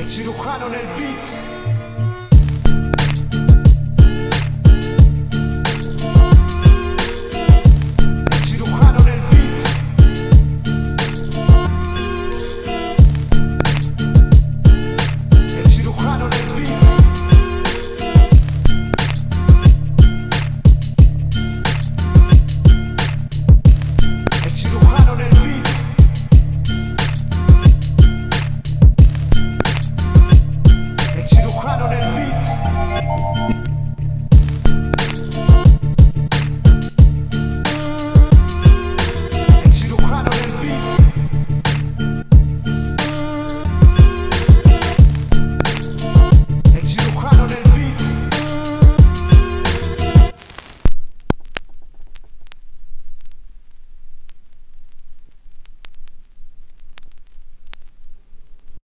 el cirujano en el beat